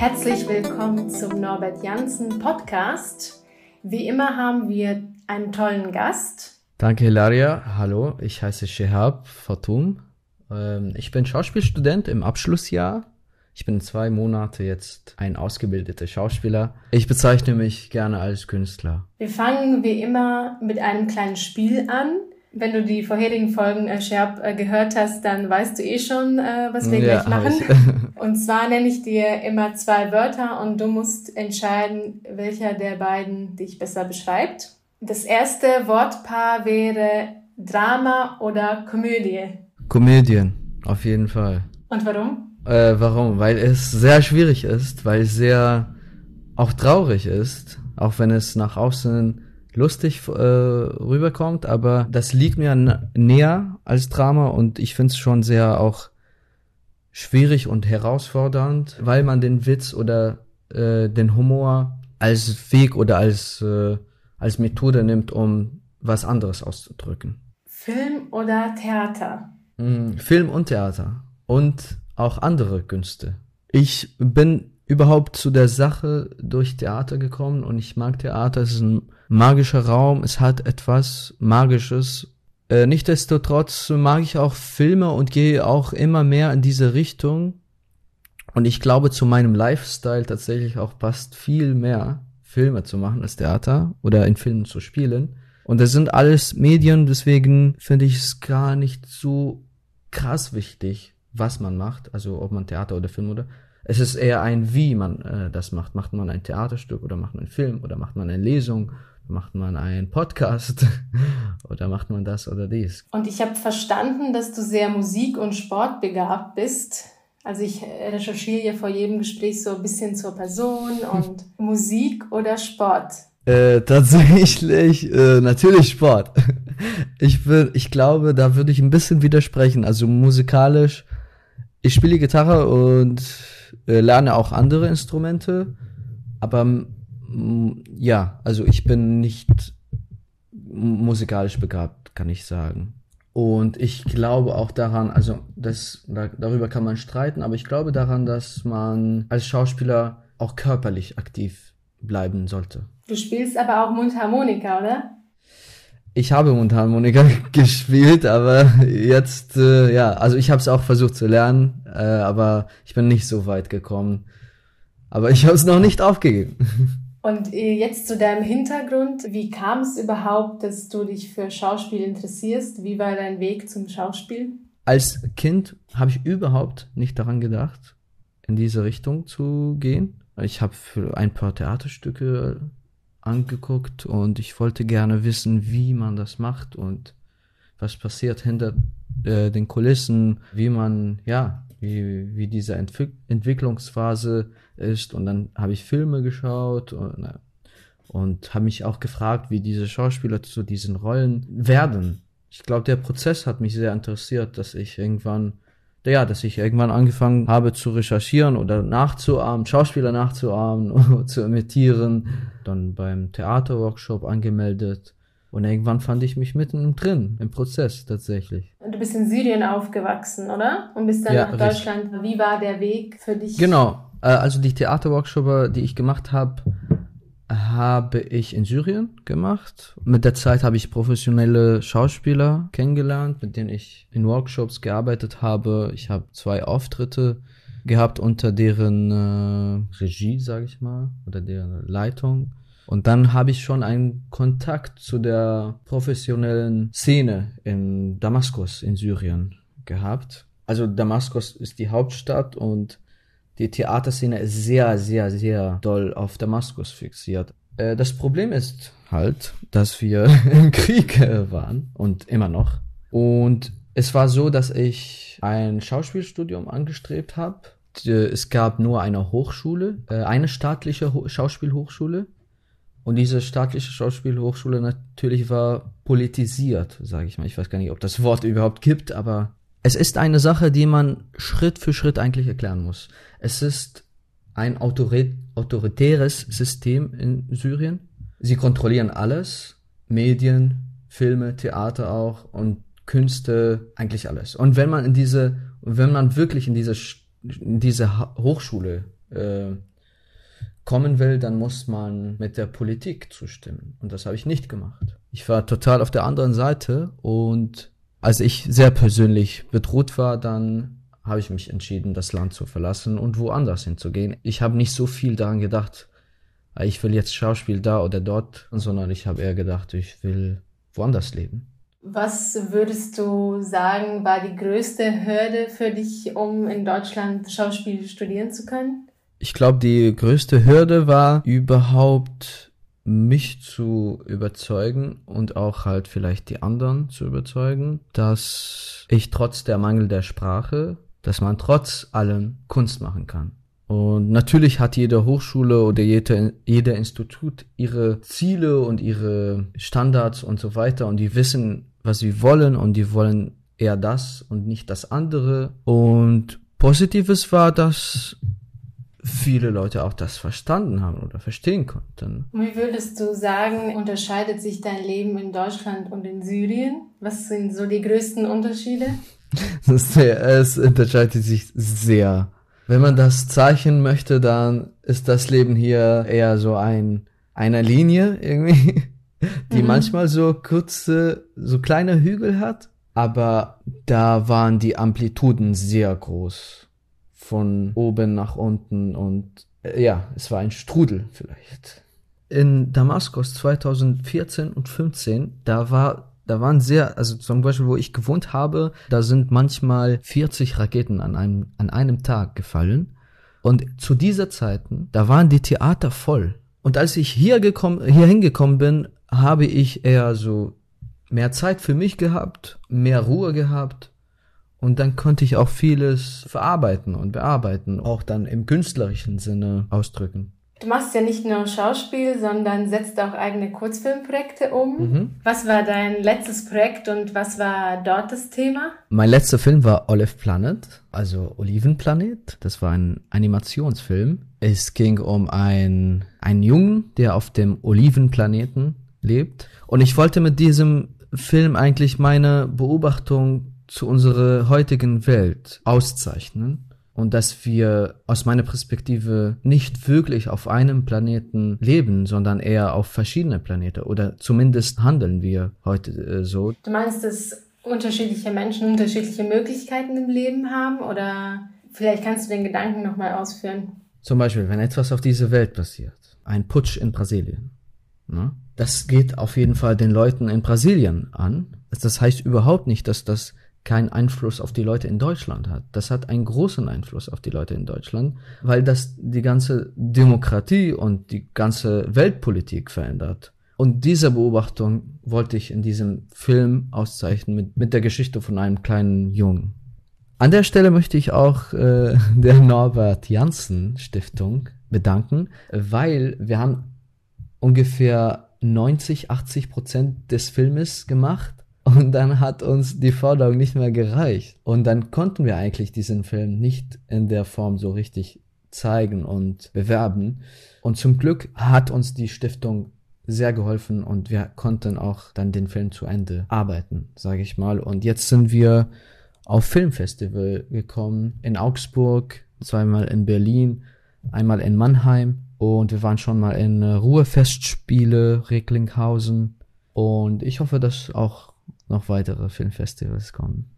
Herzlich willkommen zum Norbert Janssen Podcast. Wie immer haben wir einen tollen Gast. Danke, Hilaria. Hallo, ich heiße Shehab Fatum. Ähm, ich bin Schauspielstudent im Abschlussjahr. Ich bin zwei Monate jetzt ein ausgebildeter Schauspieler. Ich bezeichne mich gerne als Künstler. Wir fangen wie immer mit einem kleinen Spiel an. Wenn du die vorherigen Folgen äh, Scherb äh, gehört hast, dann weißt du eh schon, äh, was wir ja, gleich machen. und zwar nenne ich dir immer zwei Wörter und du musst entscheiden, welcher der beiden dich besser beschreibt. Das erste Wortpaar wäre Drama oder Komödie. Komödien, auf jeden Fall. Und warum? Äh, warum? Weil es sehr schwierig ist, weil es sehr auch traurig ist, auch wenn es nach außen lustig äh, rüberkommt, aber das liegt mir näher als Drama und ich finde es schon sehr auch schwierig und herausfordernd, weil man den Witz oder äh, den Humor als Weg oder als, äh, als Methode nimmt, um was anderes auszudrücken. Film oder Theater? Mm, Film und Theater und auch andere Künste. Ich bin überhaupt zu der Sache durch Theater gekommen und ich mag Theater. Es ist ein magischer Raum, es hat etwas Magisches. Äh, Nichtsdestotrotz mag ich auch Filme und gehe auch immer mehr in diese Richtung. Und ich glaube, zu meinem Lifestyle tatsächlich auch passt viel mehr, Filme zu machen als Theater oder in Filmen zu spielen. Und das sind alles Medien, deswegen finde ich es gar nicht so krass wichtig, was man macht, also ob man Theater oder Film oder es ist eher ein, wie man äh, das macht. Macht man ein Theaterstück oder macht man einen Film oder macht man eine Lesung, macht man einen Podcast oder macht man das oder dies. Und ich habe verstanden, dass du sehr musik- und sportbegabt bist. Also ich recherchiere ja vor jedem Gespräch so ein bisschen zur Person und Musik oder Sport. Äh, tatsächlich, äh, natürlich Sport. Ich, will, ich glaube, da würde ich ein bisschen widersprechen. Also musikalisch, ich spiele Gitarre und äh, lerne auch andere Instrumente, aber ja, also ich bin nicht musikalisch begabt, kann ich sagen. Und ich glaube auch daran, also das, da, darüber kann man streiten, aber ich glaube daran, dass man als Schauspieler auch körperlich aktiv bleiben sollte. Du spielst aber auch Mundharmonika, oder? Ich habe Mundharmonika gespielt, aber jetzt, äh, ja, also ich habe es auch versucht zu lernen, äh, aber ich bin nicht so weit gekommen. Aber ich habe es noch nicht aufgegeben. Und äh, jetzt zu deinem Hintergrund. Wie kam es überhaupt, dass du dich für Schauspiel interessierst? Wie war dein Weg zum Schauspiel? Als Kind habe ich überhaupt nicht daran gedacht, in diese Richtung zu gehen. Ich habe für ein paar Theaterstücke angeguckt und ich wollte gerne wissen, wie man das macht und was passiert hinter äh, den Kulissen, wie man, ja, wie, wie diese Entwick Entwicklungsphase ist. Und dann habe ich Filme geschaut und, und habe mich auch gefragt, wie diese Schauspieler zu diesen Rollen werden. Ich glaube, der Prozess hat mich sehr interessiert, dass ich irgendwann ja, dass ich irgendwann angefangen habe zu recherchieren oder nachzuahmen, Schauspieler nachzuahmen, zu imitieren, dann beim Theaterworkshop angemeldet und irgendwann fand ich mich mitten drin im Prozess tatsächlich. Du bist in Syrien aufgewachsen, oder? Und bist dann ja, nach Deutschland. Richtig. Wie war der Weg für dich? Genau, äh, also die Theaterworkshops, die ich gemacht habe, habe ich in Syrien gemacht. Mit der Zeit habe ich professionelle Schauspieler kennengelernt, mit denen ich in Workshops gearbeitet habe. Ich habe zwei Auftritte gehabt unter deren äh, Regie, sage ich mal, oder deren Leitung. Und dann habe ich schon einen Kontakt zu der professionellen Szene in Damaskus in Syrien gehabt. Also Damaskus ist die Hauptstadt und die Theaterszene ist sehr, sehr, sehr doll auf Damaskus fixiert. Äh, das Problem ist halt, dass wir im Krieg waren und immer noch. Und es war so, dass ich ein Schauspielstudium angestrebt habe. Es gab nur eine Hochschule, äh, eine staatliche Schauspielhochschule. Und diese staatliche Schauspielhochschule natürlich war politisiert, sage ich mal. Ich weiß gar nicht, ob das Wort überhaupt gibt, aber es ist eine Sache, die man Schritt für Schritt eigentlich erklären muss. Es ist ein autoritäres System in Syrien. Sie kontrollieren alles, Medien, Filme, Theater auch und Künste, eigentlich alles. Und wenn man in diese, wenn man wirklich in diese, in diese Hochschule äh, kommen will, dann muss man mit der Politik zustimmen. Und das habe ich nicht gemacht. Ich war total auf der anderen Seite und als ich sehr persönlich bedroht war, dann habe ich mich entschieden, das Land zu verlassen und woanders hinzugehen. Ich habe nicht so viel daran gedacht, ich will jetzt Schauspiel da oder dort, sondern ich habe eher gedacht, ich will woanders leben. Was würdest du sagen, war die größte Hürde für dich, um in Deutschland Schauspiel studieren zu können? Ich glaube, die größte Hürde war überhaupt mich zu überzeugen und auch halt vielleicht die anderen zu überzeugen, dass ich trotz der Mangel der Sprache, dass man trotz allem Kunst machen kann. Und natürlich hat jede Hochschule oder jede, jeder Institut ihre Ziele und ihre Standards und so weiter und die wissen, was sie wollen und die wollen eher das und nicht das andere. Und Positives war, dass viele Leute auch das verstanden haben oder verstehen konnten. Wie würdest du sagen, unterscheidet sich dein Leben in Deutschland und in Syrien? Was sind so die größten Unterschiede? es unterscheidet sich sehr wenn man das zeichnen möchte, dann ist das Leben hier eher so ein, einer Linie irgendwie, die mhm. manchmal so kurze, so kleine Hügel hat. Aber da waren die Amplituden sehr groß. Von oben nach unten und äh, ja, es war ein Strudel vielleicht. In Damaskus 2014 und 15, da war da waren sehr, also zum Beispiel, wo ich gewohnt habe, da sind manchmal 40 Raketen an einem, an einem Tag gefallen. Und zu dieser Zeiten, da waren die Theater voll. Und als ich hier gekommen, hier hingekommen bin, habe ich eher so mehr Zeit für mich gehabt, mehr Ruhe gehabt. Und dann konnte ich auch vieles verarbeiten und bearbeiten, auch dann im künstlerischen Sinne ausdrücken. Du machst ja nicht nur Schauspiel, sondern setzt auch eigene Kurzfilmprojekte um. Mhm. Was war dein letztes Projekt und was war dort das Thema? Mein letzter Film war Olive Planet, also Olivenplanet. Das war ein Animationsfilm. Es ging um ein, einen Jungen, der auf dem Olivenplaneten lebt. Und ich wollte mit diesem Film eigentlich meine Beobachtung zu unserer heutigen Welt auszeichnen und dass wir aus meiner Perspektive nicht wirklich auf einem Planeten leben, sondern eher auf verschiedene Planeten oder zumindest handeln wir heute äh, so. Du meinst, dass unterschiedliche Menschen unterschiedliche Möglichkeiten im Leben haben oder vielleicht kannst du den Gedanken nochmal ausführen? Zum Beispiel, wenn etwas auf dieser Welt passiert, ein Putsch in Brasilien, ne? das geht auf jeden Fall den Leuten in Brasilien an. Das heißt überhaupt nicht, dass das keinen Einfluss auf die Leute in Deutschland hat. Das hat einen großen Einfluss auf die Leute in Deutschland, weil das die ganze Demokratie und die ganze Weltpolitik verändert. Und diese Beobachtung wollte ich in diesem Film auszeichnen mit, mit der Geschichte von einem kleinen Jungen. An der Stelle möchte ich auch äh, der Norbert Janssen Stiftung bedanken, weil wir haben ungefähr 90, 80 Prozent des Filmes gemacht und dann hat uns die Forderung nicht mehr gereicht. Und dann konnten wir eigentlich diesen Film nicht in der Form so richtig zeigen und bewerben. Und zum Glück hat uns die Stiftung sehr geholfen und wir konnten auch dann den Film zu Ende arbeiten, sage ich mal. Und jetzt sind wir auf Filmfestival gekommen in Augsburg, zweimal in Berlin, einmal in Mannheim und wir waren schon mal in Ruhrfestspiele, Recklinghausen und ich hoffe, dass auch noch weitere Filmfestivals kommen.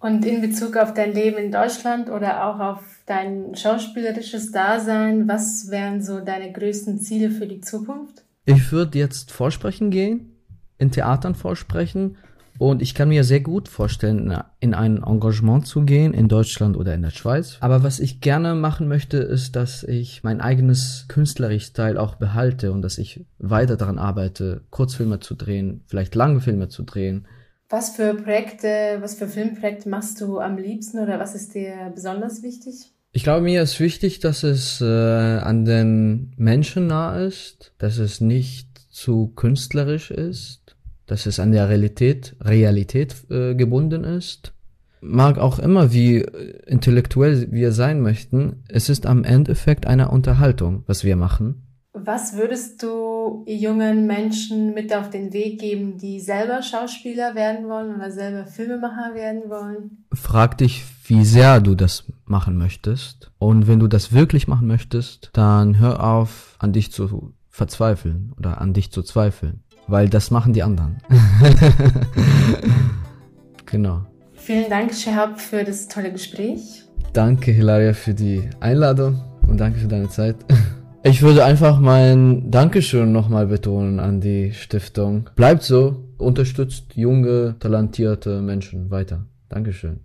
Und in Bezug auf dein Leben in Deutschland oder auch auf dein schauspielerisches Dasein, was wären so deine größten Ziele für die Zukunft? Ich würde jetzt vorsprechen gehen, in Theatern vorsprechen und ich kann mir sehr gut vorstellen, in ein Engagement zu gehen, in Deutschland oder in der Schweiz. Aber was ich gerne machen möchte, ist, dass ich mein eigenes künstlerisches Teil auch behalte und dass ich weiter daran arbeite, Kurzfilme zu drehen, vielleicht lange Filme zu drehen was für Projekte, was für Filmprojekte machst du am liebsten oder was ist dir besonders wichtig? Ich glaube, mir ist wichtig, dass es äh, an den Menschen nah ist, dass es nicht zu künstlerisch ist, dass es an der Realität, Realität äh, gebunden ist. Mag auch immer, wie intellektuell wir sein möchten, es ist am Endeffekt eine Unterhaltung, was wir machen. Was würdest du jungen Menschen mit auf den Weg geben, die selber Schauspieler werden wollen oder selber Filmemacher werden wollen? Frag dich, wie sehr du das machen möchtest. Und wenn du das wirklich machen möchtest, dann hör auf, an dich zu verzweifeln oder an dich zu zweifeln. Weil das machen die anderen. genau. Vielen Dank, Shehab, für das tolle Gespräch. Danke, Hilaria, für die Einladung und danke für deine Zeit. Ich würde einfach mein Dankeschön nochmal betonen an die Stiftung. Bleibt so, unterstützt junge, talentierte Menschen weiter. Dankeschön.